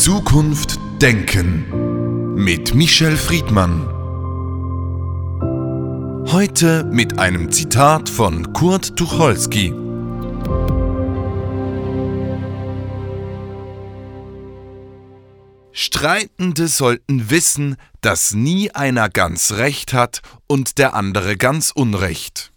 Zukunft Denken mit Michel Friedmann. Heute mit einem Zitat von Kurt Tucholsky. Streitende sollten wissen, dass nie einer ganz Recht hat und der andere ganz Unrecht.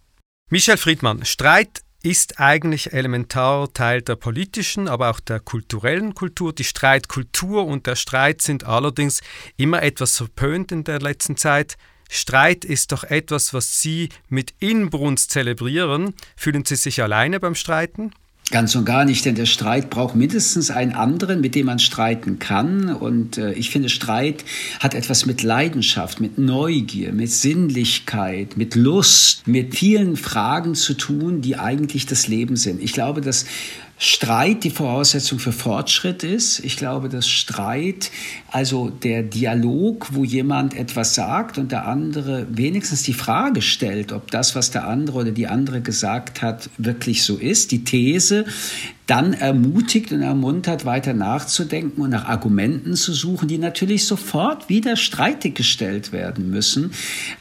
Michel Friedmann, Streit ist eigentlich elementar Teil der politischen, aber auch der kulturellen Kultur. Die Streitkultur und der Streit sind allerdings immer etwas verpönt in der letzten Zeit. Streit ist doch etwas, was Sie mit Inbrunst zelebrieren. Fühlen Sie sich alleine beim Streiten? Ganz und gar nicht, denn der Streit braucht mindestens einen anderen, mit dem man streiten kann. Und äh, ich finde, Streit hat etwas mit Leidenschaft, mit Neugier, mit Sinnlichkeit, mit Lust, mit vielen Fragen zu tun, die eigentlich das Leben sind. Ich glaube, dass Streit die Voraussetzung für Fortschritt ist. Ich glaube, dass Streit, also der Dialog, wo jemand etwas sagt und der andere wenigstens die Frage stellt, ob das, was der andere oder die andere gesagt hat, wirklich so ist, die These, dann ermutigt und ermuntert, weiter nachzudenken und nach Argumenten zu suchen, die natürlich sofort wieder streitig gestellt werden müssen.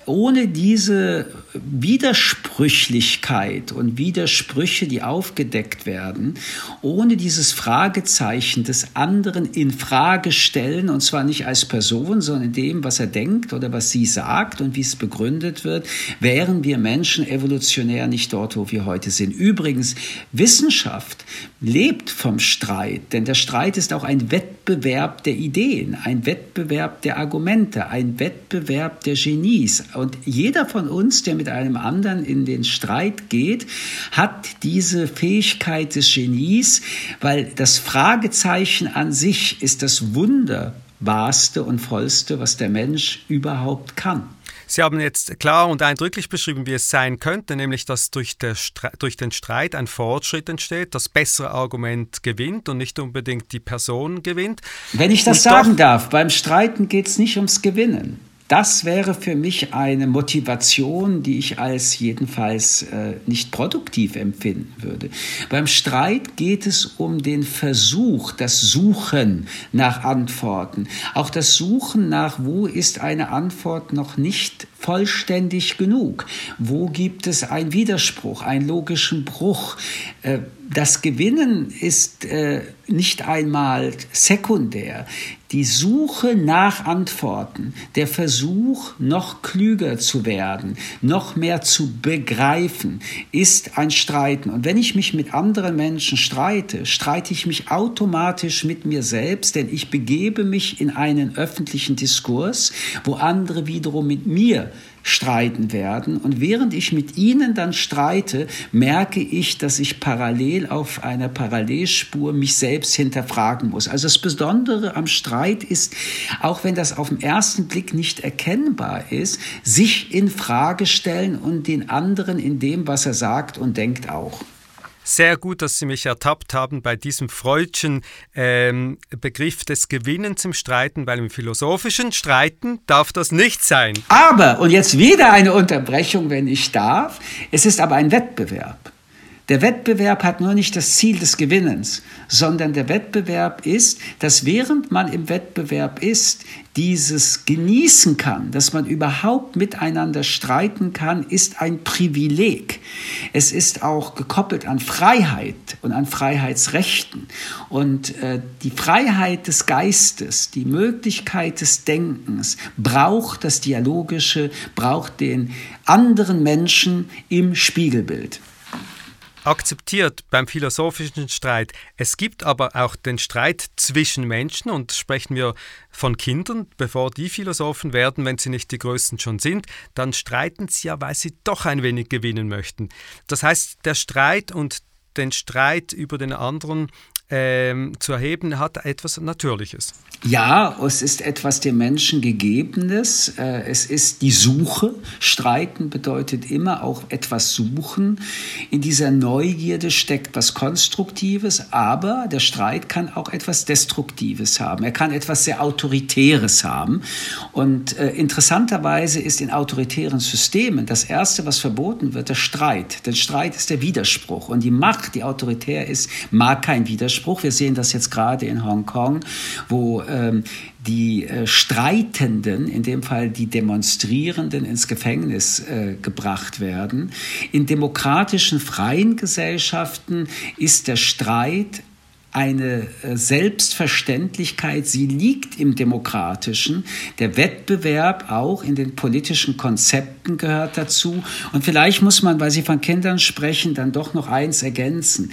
Ohne diese Widersprüchlichkeit und Widersprüche, die aufgedeckt werden, ohne dieses Fragezeichen des anderen in Frage stellen, und zwar nicht als Person, sondern in dem, was er denkt oder was sie sagt und wie es begründet wird, wären wir Menschen evolutionär nicht dort, wo wir heute sind. Übrigens, Wissenschaft lebt vom Streit, denn der Streit ist auch ein Wettbewerb der Ideen, ein Wettbewerb der Argumente, ein Wettbewerb der Genies. Und jeder von uns, der mit einem anderen in den Streit geht, hat diese Fähigkeit des Genies, weil das Fragezeichen an sich ist das Wunderbarste und Vollste, was der Mensch überhaupt kann. Sie haben jetzt klar und eindrücklich beschrieben, wie es sein könnte, nämlich dass durch, durch, den Streit ein Fortschritt entsteht, das bessere Argument gewinnt und nicht unbedingt die Person gewinnt. Wenn ich das und sagen darf, beim Streiten geht es nicht ums Gewinnen. Das wäre für mich eine Motivation, die ich als jedenfalls äh, nicht produktiv empfinden würde. Beim Streit geht es um den Versuch, das Suchen nach Antworten, auch das Suchen nach, wo ist eine Antwort noch nicht vollständig genug, wo gibt es einen Widerspruch, einen logischen Bruch. Äh, das Gewinnen ist äh, nicht einmal sekundär. Die Suche nach Antworten, der Versuch, noch klüger zu werden, noch mehr zu begreifen, ist ein Streiten. Und wenn ich mich mit anderen Menschen streite, streite ich mich automatisch mit mir selbst, denn ich begebe mich in einen öffentlichen Diskurs, wo andere wiederum mit mir streiten werden. Und während ich mit ihnen dann streite, merke ich, dass ich parallel auf einer Parallelspur mich selbst hinterfragen muss. Also das Besondere am Streit ist, auch wenn das auf den ersten Blick nicht erkennbar ist, sich in Frage stellen und den anderen in dem, was er sagt und denkt auch. Sehr gut, dass Sie mich ertappt haben bei diesem freudschen ähm, Begriff des Gewinnens im Streiten, weil im philosophischen Streiten darf das nicht sein. Aber, und jetzt wieder eine Unterbrechung, wenn ich darf, es ist aber ein Wettbewerb. Der Wettbewerb hat nur nicht das Ziel des Gewinnens, sondern der Wettbewerb ist, dass während man im Wettbewerb ist, dieses genießen kann, dass man überhaupt miteinander streiten kann, ist ein Privileg. Es ist auch gekoppelt an Freiheit und an Freiheitsrechten. Und äh, die Freiheit des Geistes, die Möglichkeit des Denkens braucht das Dialogische, braucht den anderen Menschen im Spiegelbild akzeptiert beim philosophischen Streit. Es gibt aber auch den Streit zwischen Menschen und sprechen wir von Kindern, bevor die Philosophen werden, wenn sie nicht die Größten schon sind, dann streiten sie ja, weil sie doch ein wenig gewinnen möchten. Das heißt, der Streit und den Streit über den anderen ähm, zu erheben, hat etwas Natürliches. Ja, es ist etwas dem Menschen Gegebenes. Äh, es ist die Suche. Streiten bedeutet immer auch etwas suchen. In dieser Neugierde steckt was Konstruktives, aber der Streit kann auch etwas Destruktives haben. Er kann etwas sehr Autoritäres haben. Und äh, interessanterweise ist in autoritären Systemen das Erste, was verboten wird, der Streit. Denn Streit ist der Widerspruch. Und die Macht, die autoritär ist, mag kein Widerspruch Spruch. Wir sehen das jetzt gerade in Hongkong, wo ähm, die äh, Streitenden, in dem Fall die Demonstrierenden, ins Gefängnis äh, gebracht werden. In demokratischen, freien Gesellschaften ist der Streit eine äh, Selbstverständlichkeit, sie liegt im Demokratischen. Der Wettbewerb auch in den politischen Konzepten gehört dazu. Und vielleicht muss man, weil Sie von Kindern sprechen, dann doch noch eins ergänzen.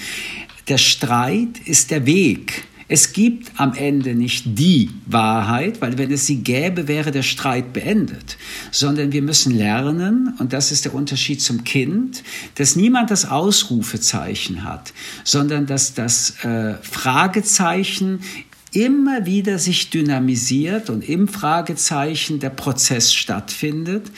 Der Streit ist der Weg. Es gibt am Ende nicht die Wahrheit, weil wenn es sie gäbe, wäre der Streit beendet, sondern wir müssen lernen, und das ist der Unterschied zum Kind, dass niemand das Ausrufezeichen hat, sondern dass das äh, Fragezeichen immer wieder sich dynamisiert und im Fragezeichen der Prozess stattfindet.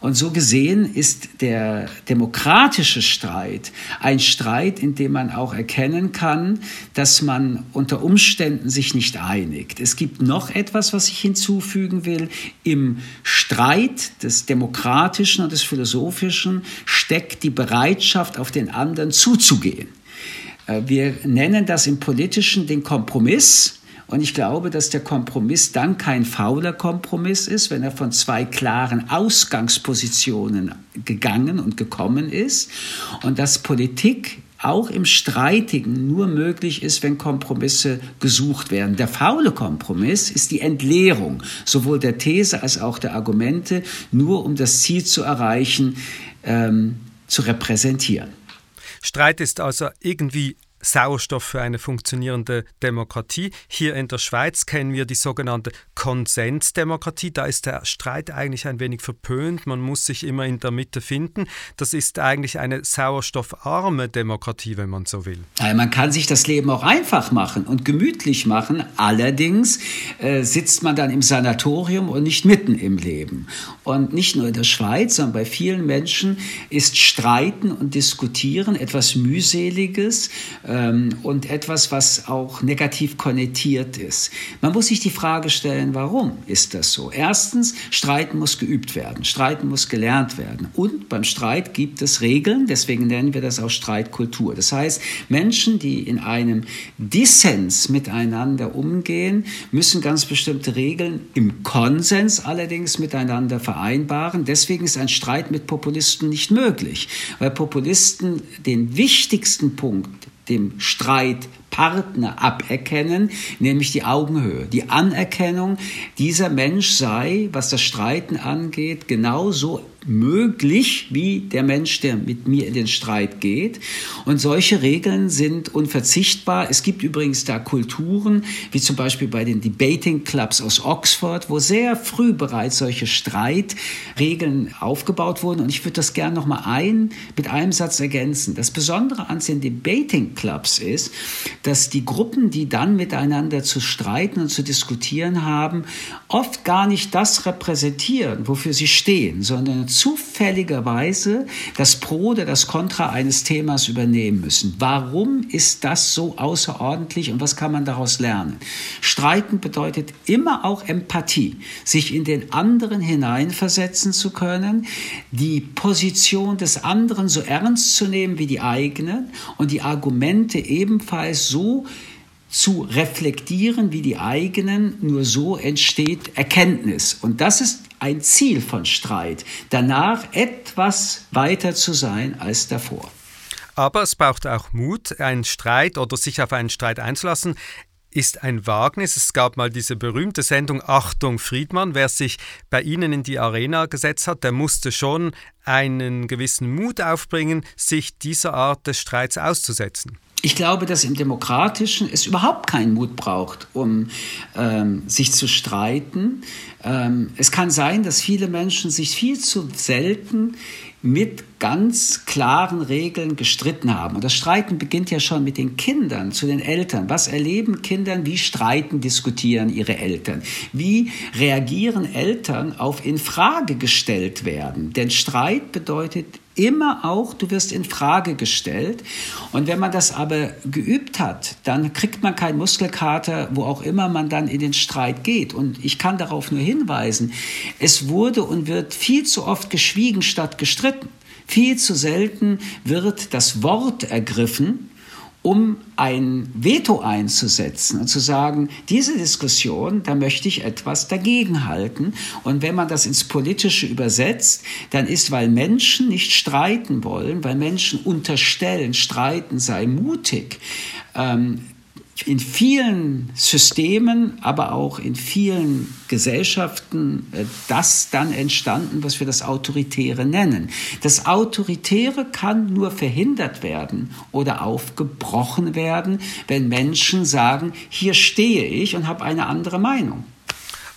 Und so gesehen ist der demokratische Streit ein Streit, in dem man auch erkennen kann, dass man unter Umständen sich nicht einigt. Es gibt noch etwas, was ich hinzufügen will. Im Streit des demokratischen und des philosophischen steckt die Bereitschaft, auf den anderen zuzugehen. Äh, wir nennen das im politischen den Kompromiss. Und ich glaube, dass der Kompromiss dann kein fauler Kompromiss ist, wenn er von zwei klaren Ausgangspositionen gegangen und gekommen ist. Und dass Politik auch im Streitigen nur möglich ist, wenn Kompromisse gesucht werden. Der faule Kompromiss ist die Entleerung sowohl der These als auch der Argumente, nur um das Ziel zu erreichen, ähm, zu repräsentieren. Streit ist also irgendwie Sauerstoff für eine funktionierende Demokratie. Hier in der Schweiz kennen wir die sogenannte Konsensdemokratie. Da ist der Streit eigentlich ein wenig verpönt. Man muss sich immer in der Mitte finden. Das ist eigentlich eine sauerstoffarme Demokratie, wenn man so will. Man kann sich das Leben auch einfach machen und gemütlich machen. Allerdings äh, sitzt man dann im Sanatorium und nicht mitten im Leben. Und nicht nur in der Schweiz, sondern bei vielen Menschen ist Streiten und Diskutieren etwas mühseliges und etwas, was auch negativ konnotiert ist. Man muss sich die Frage stellen, warum ist das so? Erstens, Streiten muss geübt werden, Streiten muss gelernt werden. Und beim Streit gibt es Regeln, deswegen nennen wir das auch Streitkultur. Das heißt, Menschen, die in einem Dissens miteinander umgehen, müssen ganz bestimmte Regeln im Konsens allerdings miteinander vereinbaren. Deswegen ist ein Streit mit Populisten nicht möglich, weil Populisten den wichtigsten Punkt dem Streitpartner aberkennen, nämlich die Augenhöhe, die Anerkennung, dieser Mensch sei, was das Streiten angeht, genauso möglich wie der Mensch, der mit mir in den Streit geht. Und solche Regeln sind unverzichtbar. Es gibt übrigens da Kulturen, wie zum Beispiel bei den Debating Clubs aus Oxford, wo sehr früh bereits solche Streitregeln aufgebaut wurden. Und ich würde das gerne noch mal ein, mit einem Satz ergänzen. Das Besondere an den Debating Clubs ist, dass die Gruppen, die dann miteinander zu streiten und zu diskutieren haben, oft gar nicht das repräsentieren, wofür sie stehen, sondern zufälligerweise das Pro oder das Contra eines Themas übernehmen müssen. Warum ist das so außerordentlich und was kann man daraus lernen? Streiten bedeutet immer auch Empathie, sich in den anderen hineinversetzen zu können, die Position des anderen so ernst zu nehmen wie die eigene und die Argumente ebenfalls so zu reflektieren wie die eigenen. Nur so entsteht Erkenntnis. Und das ist ein Ziel von Streit, danach etwas weiter zu sein als davor. Aber es braucht auch Mut, einen Streit oder sich auf einen Streit einzulassen ist ein Wagnis. Es gab mal diese berühmte Sendung Achtung Friedmann. Wer sich bei Ihnen in die Arena gesetzt hat, der musste schon einen gewissen Mut aufbringen, sich dieser Art des Streits auszusetzen. Ich glaube, dass im Demokratischen es überhaupt keinen Mut braucht, um ähm, sich zu streiten. Ähm, es kann sein, dass viele Menschen sich viel zu selten mit ganz klaren Regeln gestritten haben. Und das Streiten beginnt ja schon mit den Kindern, zu den Eltern. Was erleben Kindern? Wie streiten, diskutieren ihre Eltern? Wie reagieren Eltern auf in Frage gestellt werden? Denn Streit bedeutet immer auch, du wirst in Frage gestellt. Und wenn man das aber geübt hat, dann kriegt man keinen Muskelkater, wo auch immer man dann in den Streit geht. Und ich kann darauf nur hinweisen, es wurde und wird viel zu oft geschwiegen statt gestritten. Viel zu selten wird das Wort ergriffen um ein Veto einzusetzen und zu sagen, diese Diskussion, da möchte ich etwas dagegen halten. Und wenn man das ins Politische übersetzt, dann ist, weil Menschen nicht streiten wollen, weil Menschen unterstellen, streiten sei mutig, ähm, in vielen Systemen, aber auch in vielen Gesellschaften äh, das dann entstanden, was wir das Autoritäre nennen. Das Autoritäre kann nur verhindert werden oder aufgebrochen werden, wenn Menschen sagen, hier stehe ich und habe eine andere Meinung.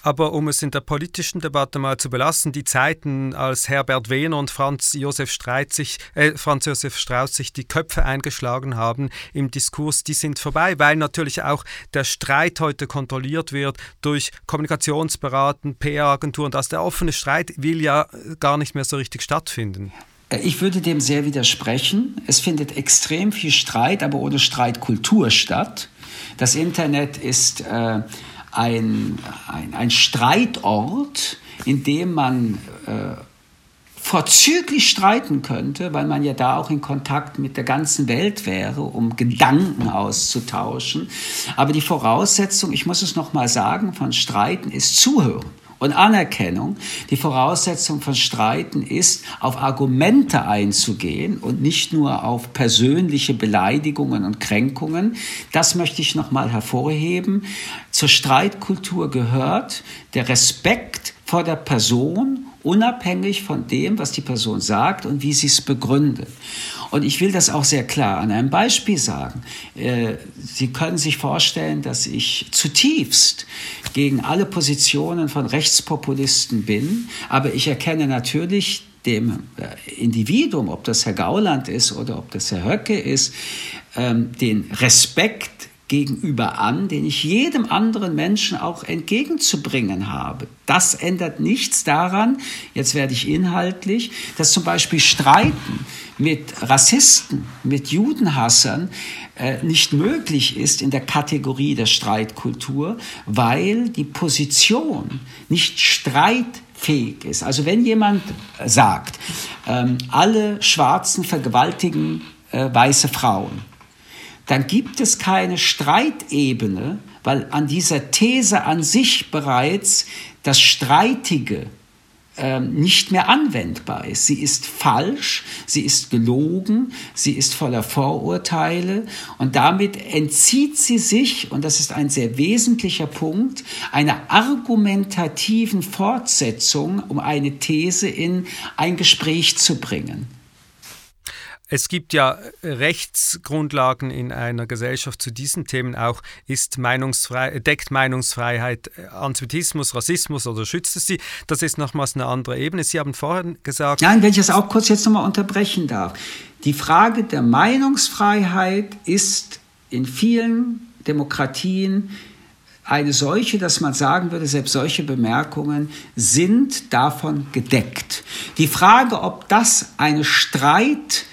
Aber um es in der politischen Debatte mal zu belassen, die Zeiten, als Herbert Wehner und Franz Josef, Streit sich, äh, Franz Josef Strauß sich die Köpfe eingeschlagen haben im Diskurs, die sind vorbei, weil natürlich auch der Streit heute kontrolliert wird durch Kommunikationsberaten, PR-Agenturen. Das der offene Streit will ja gar nicht mehr so richtig stattfinden. Ich würde dem sehr widersprechen. Es findet extrem viel Streit, aber ohne Streitkultur statt. Das Internet ist äh, ein, ein, ein Streitort, in dem man äh, vorzüglich streiten könnte, weil man ja da auch in Kontakt mit der ganzen Welt wäre, um Gedanken auszutauschen. Aber die Voraussetzung, ich muss es noch mal sagen, von Streiten ist Zuhören und Anerkennung. Die Voraussetzung von Streiten ist, auf Argumente einzugehen und nicht nur auf persönliche Beleidigungen und Kränkungen. Das möchte ich nochmal hervorheben. Zur Streitkultur gehört der Respekt vor der Person, unabhängig von dem, was die Person sagt und wie sie es begründet. Und ich will das auch sehr klar an einem Beispiel sagen. Äh, sie können sich vorstellen, dass ich zutiefst gegen alle Positionen von Rechtspopulisten bin, aber ich erkenne natürlich dem äh, Individuum, ob das Herr Gauland ist oder ob das Herr Höcke ist, ähm, den Respekt gegenüber an, den ich jedem anderen Menschen auch entgegenzubringen habe. Das ändert nichts daran, jetzt werde ich inhaltlich, dass zum Beispiel Streiten mit Rassisten, mit Judenhassern äh, nicht möglich ist in der Kategorie der Streitkultur, weil die Position nicht streitfähig ist. Also wenn jemand sagt, ähm, alle Schwarzen vergewaltigen äh, weiße Frauen, dann gibt es keine Streitebene, weil an dieser These an sich bereits das Streitige ähm, nicht mehr anwendbar ist. Sie ist falsch, sie ist gelogen, sie ist voller Vorurteile und damit entzieht sie sich, und das ist ein sehr wesentlicher Punkt, einer argumentativen Fortsetzung, um eine These in ein Gespräch zu bringen. Es gibt ja Rechtsgrundlagen in einer Gesellschaft zu diesen Themen auch. Ist Meinungsfrei deckt Meinungsfreiheit äh, Antisemitismus, Rassismus oder schützt es sie? Das ist nochmals eine andere Ebene. Sie haben vorhin gesagt. Nein, wenn ich das auch kurz jetzt nochmal unterbrechen darf. Die Frage der Meinungsfreiheit ist in vielen Demokratien eine solche, dass man sagen würde, selbst solche Bemerkungen sind davon gedeckt. Die Frage, ob das eine Streit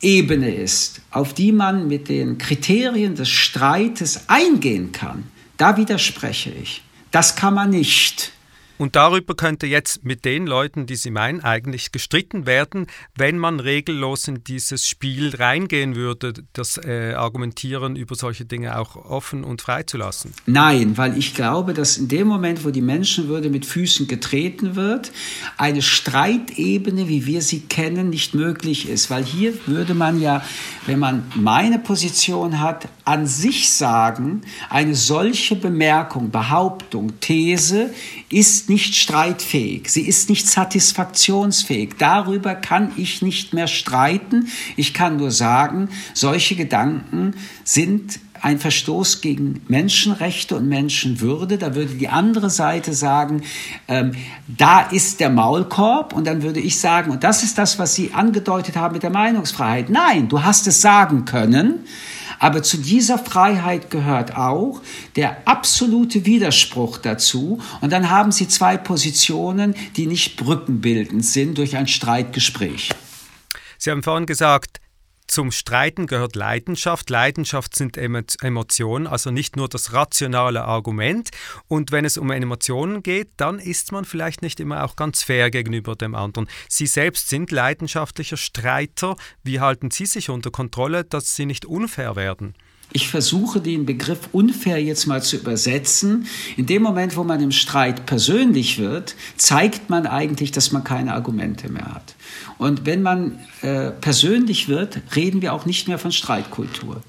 Ebene ist, auf die man mit den Kriterien des Streites eingehen kann, da widerspreche ich. Das kann man nicht. Und darüber könnte jetzt mit den Leuten, die Sie meinen, eigentlich gestritten werden, wenn man regellos in dieses Spiel reingehen würde, das äh, Argumentieren über solche Dinge auch offen und frei zu lassen. Nein, weil ich glaube, dass in dem Moment, wo die Menschenwürde mit Füßen getreten wird, eine Streitebene, wie wir sie kennen, nicht möglich ist. Weil hier würde man ja, wenn man meine Position hat, an sich sagen, eine solche Bemerkung, Behauptung, These ist nicht streitfähig, sie ist nicht satisfaktionsfähig. Darüber kann ich nicht mehr streiten. Ich kann nur sagen, solche Gedanken sind ein Verstoß gegen Menschenrechte und Menschenwürde. Da würde die andere Seite sagen, ähm, da ist der Maulkorb. Und dann würde ich sagen, und das ist das, was Sie angedeutet haben mit der Meinungsfreiheit. Nein, du hast es sagen können. Aber zu dieser Freiheit gehört auch der absolute Widerspruch dazu. Und dann haben Sie zwei Positionen, die nicht brückenbildend sind durch ein Streitgespräch. Sie haben vorhin gesagt, Zum Streiten gehört Leidenschaft. Leidenschaft sind Emotionen, also nicht nur das rationale Argument. Und wenn es um Emotionen geht, dann ist man vielleicht nicht immer auch ganz fair gegenüber dem anderen. Sie selbst sind leidenschaftlicher Streiter. Wie halten Sie sich unter Kontrolle, dass Sie nicht unfair werden? Ich versuche den Begriff unfair jetzt mal zu übersetzen. In dem Moment, wo man im Streit persönlich wird, zeigt man eigentlich, dass man keine Argumente mehr hat. Und wenn man äh, persönlich wird, reden wir auch nicht mehr von Streitkultur.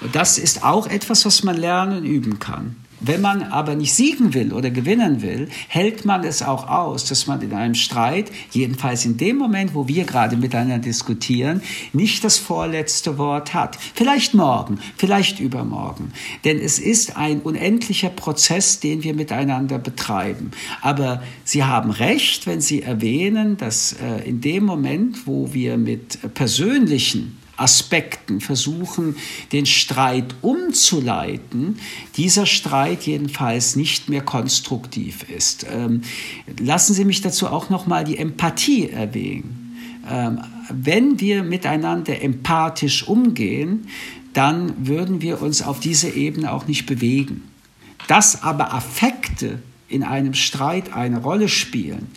Und das ist auch etwas, was man lernen und üben kann. Wenn man aber nicht siegen will oder gewinnen will, hält man es auch aus, dass man in einem Streit, jedenfalls in dem Moment, wo wir gerade miteinander diskutieren, nicht das vorletzte Wort hat. Vielleicht morgen, vielleicht übermorgen. Denn es ist ein unendlicher Prozess, den wir miteinander betreiben. Aber Sie haben recht, wenn Sie erwähnen, dass äh, in dem Moment, wo wir mit persönlichen Aspekten versuchen, den Streit umzuleiten, dieser Streit jedenfalls nicht mehr konstruktiv ist. Ähm, lassen Sie mich dazu auch noch mal die Empathie erwähnen. Ähm, wenn wir miteinander empathisch umgehen, dann würden wir uns auf dieser Ebene auch nicht bewegen. Dass aber Affekte in einem Streit eine Rolle spielen,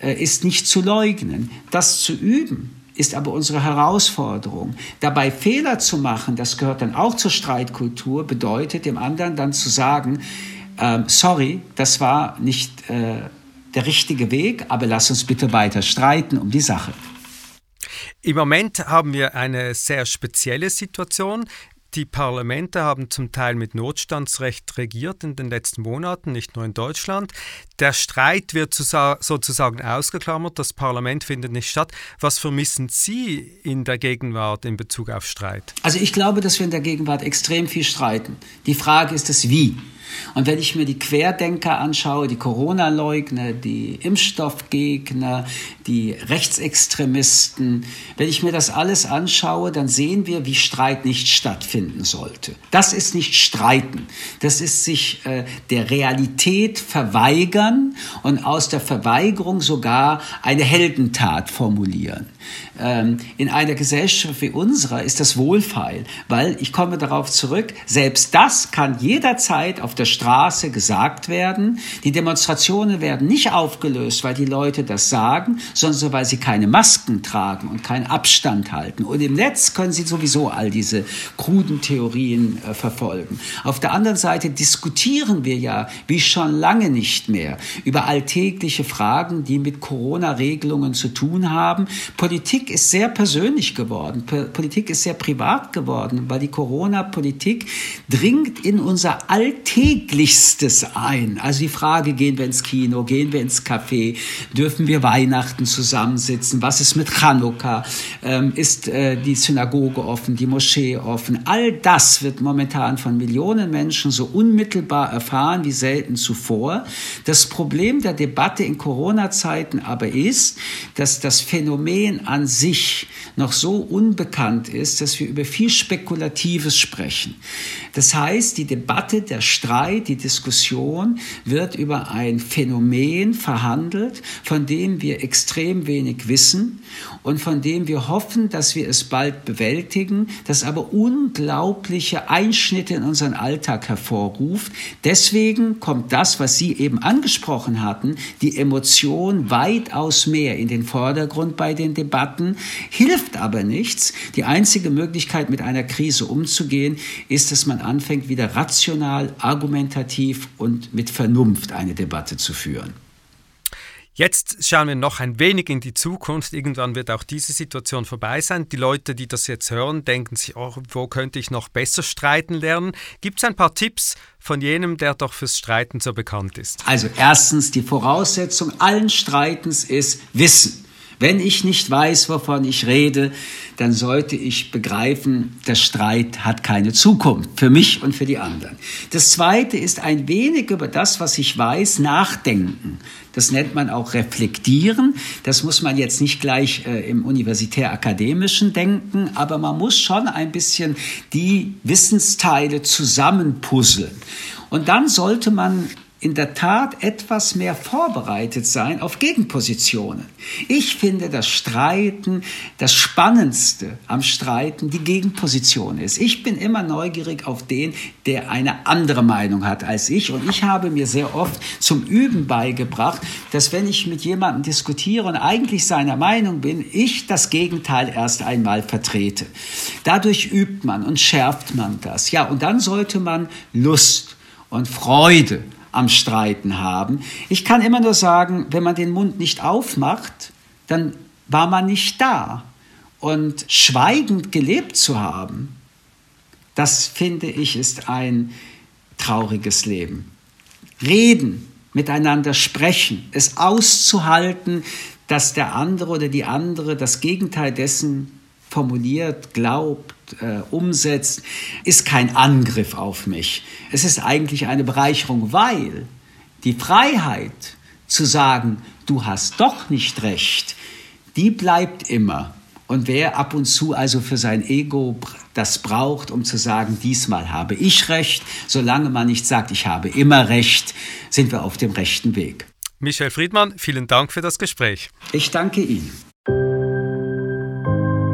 äh, ist nicht zu leugnen. Das zu üben, ist aber unsere Herausforderung. Dabei Fehler zu machen, das gehört dann auch zur Streitkultur, bedeutet dem anderen dann zu sagen, äh, sorry, das war nicht äh, der richtige Weg, aber lass uns bitte weiter streiten um die Sache. Im Moment haben wir eine sehr spezielle Situation. Die Parlamente haben zum Teil mit Notstandsrecht regiert in den letzten Monaten, nicht nur in Deutschland. Der Streit wird sozusagen ausgeklammert, das Parlament findet nicht statt. Was vermissen Sie in der Gegenwart in Bezug auf Streit? Also ich glaube, dass wir in der Gegenwart extrem viel streiten. Die Frage ist das Wie. Und wenn ich mir die Querdenker anschaue, die Corona-Leugner, die Impfstoffgegner, die Rechtsextremisten, wenn ich mir das alles anschaue, dann sehen wir, wie Streit nicht stattfinden sollte. Das ist nicht Streiten, das ist sich äh, der Realität verweigern und aus der Verweigerung sogar eine Heldentat formulieren. Ähm, in einer Gesellschaft wie unserer ist das wohlfeil, weil ich komme darauf zurück, selbst das kann jederzeit auf der Straße gesagt werden. Die Demonstrationen werden nicht aufgelöst, weil die Leute das sagen, sondern weil sie keine Masken tragen und keinen Abstand halten. Und im Netz können sie sowieso all diese kruden Theorien äh, verfolgen. Auf der anderen Seite diskutieren wir ja wie schon lange nicht mehr über alltägliche Fragen, die mit Corona-Regelungen zu tun haben. Politik ist sehr persönlich geworden. Politik ist sehr privat geworden, weil die Corona-Politik dringt in unser Alltäglichstes ein. Also die Frage, gehen wir ins Kino, gehen wir ins Café, dürfen wir Weihnachten zusammensitzen, was ist mit Chanukka, ähm, ist äh, die Synagoge offen, die Moschee offen. All das wird momentan von Millionen Menschen so unmittelbar erfahren wie selten zuvor. Das Problem der Debatte in Corona-Zeiten aber ist, dass das Phänomen an sich noch so unbekannt ist, dass wir über viel Spekulatives sprechen. Das heißt, die Debatte, der Streit, die Diskussion wird über ein Phänomen verhandelt, von dem wir extrem wenig wissen und von dem wir hoffen, dass wir es bald bewältigen, das aber unglaubliche Einschnitte in unseren Alltag hervorruft. Deswegen kommt das, was Sie eben angesprochen hatten, die Emotion weitaus mehr in den Vordergrund bei den Debatten, hilft aber nichts. Die einzige Möglichkeit, mit einer Krise umzugehen, ist, dass man anfängt, wieder rational, argumentativ und mit Vernunft eine Debatte zu führen. Jetzt schauen wir noch ein wenig in die Zukunft. Irgendwann wird auch diese Situation vorbei sein. Die Leute, die das jetzt hören, denken sich, oh, wo könnte ich noch besser streiten lernen? Gibt es ein paar Tipps von jenem, der doch fürs Streiten so bekannt ist? Also erstens, die Voraussetzung allen Streitens ist Wissen. Wenn ich nicht weiß, wovon ich rede, dann sollte ich begreifen, der Streit hat keine Zukunft für mich und für die anderen. Das Zweite ist ein wenig über das, was ich weiß, nachdenken. Das nennt man auch reflektieren. Das muss man jetzt nicht gleich äh, im universitär-akademischen denken, aber man muss schon ein bisschen die Wissensteile zusammenpuzzeln. Und dann sollte man in der Tat etwas mehr vorbereitet sein auf Gegenpositionen. Ich finde das Streiten, das Spannendste am Streiten die Gegenposition ist. Ich bin immer neugierig auf den, der eine andere Meinung hat als ich. Und ich habe mir sehr oft zum Üben beigebracht, dass wenn ich mit jemandem diskutiere und eigentlich seiner Meinung bin, ich das Gegenteil erst einmal vertrete. Dadurch übt man und schärft man das. Ja, und dann sollte man Lust und Freude am Streiten haben. Ich kann immer nur sagen, wenn man den Mund nicht aufmacht, dann war man nicht da. Und schweigend gelebt zu haben, das finde ich ist ein trauriges Leben. Reden, miteinander sprechen, es auszuhalten, dass der andere oder die andere das Gegenteil dessen formuliert, glaubt, äh, umsetzt, ist kein Angriff auf mich. Es ist eigentlich eine Bereicherung, weil die Freiheit zu sagen, du hast doch nicht recht, die bleibt immer. Und wer ab und zu also für sein Ego das braucht, um zu sagen, diesmal habe ich recht, solange man nicht sagt, ich habe immer recht, sind wir auf dem rechten Weg. Michel Friedmann, vielen Dank für das Gespräch. Ich danke Ihnen.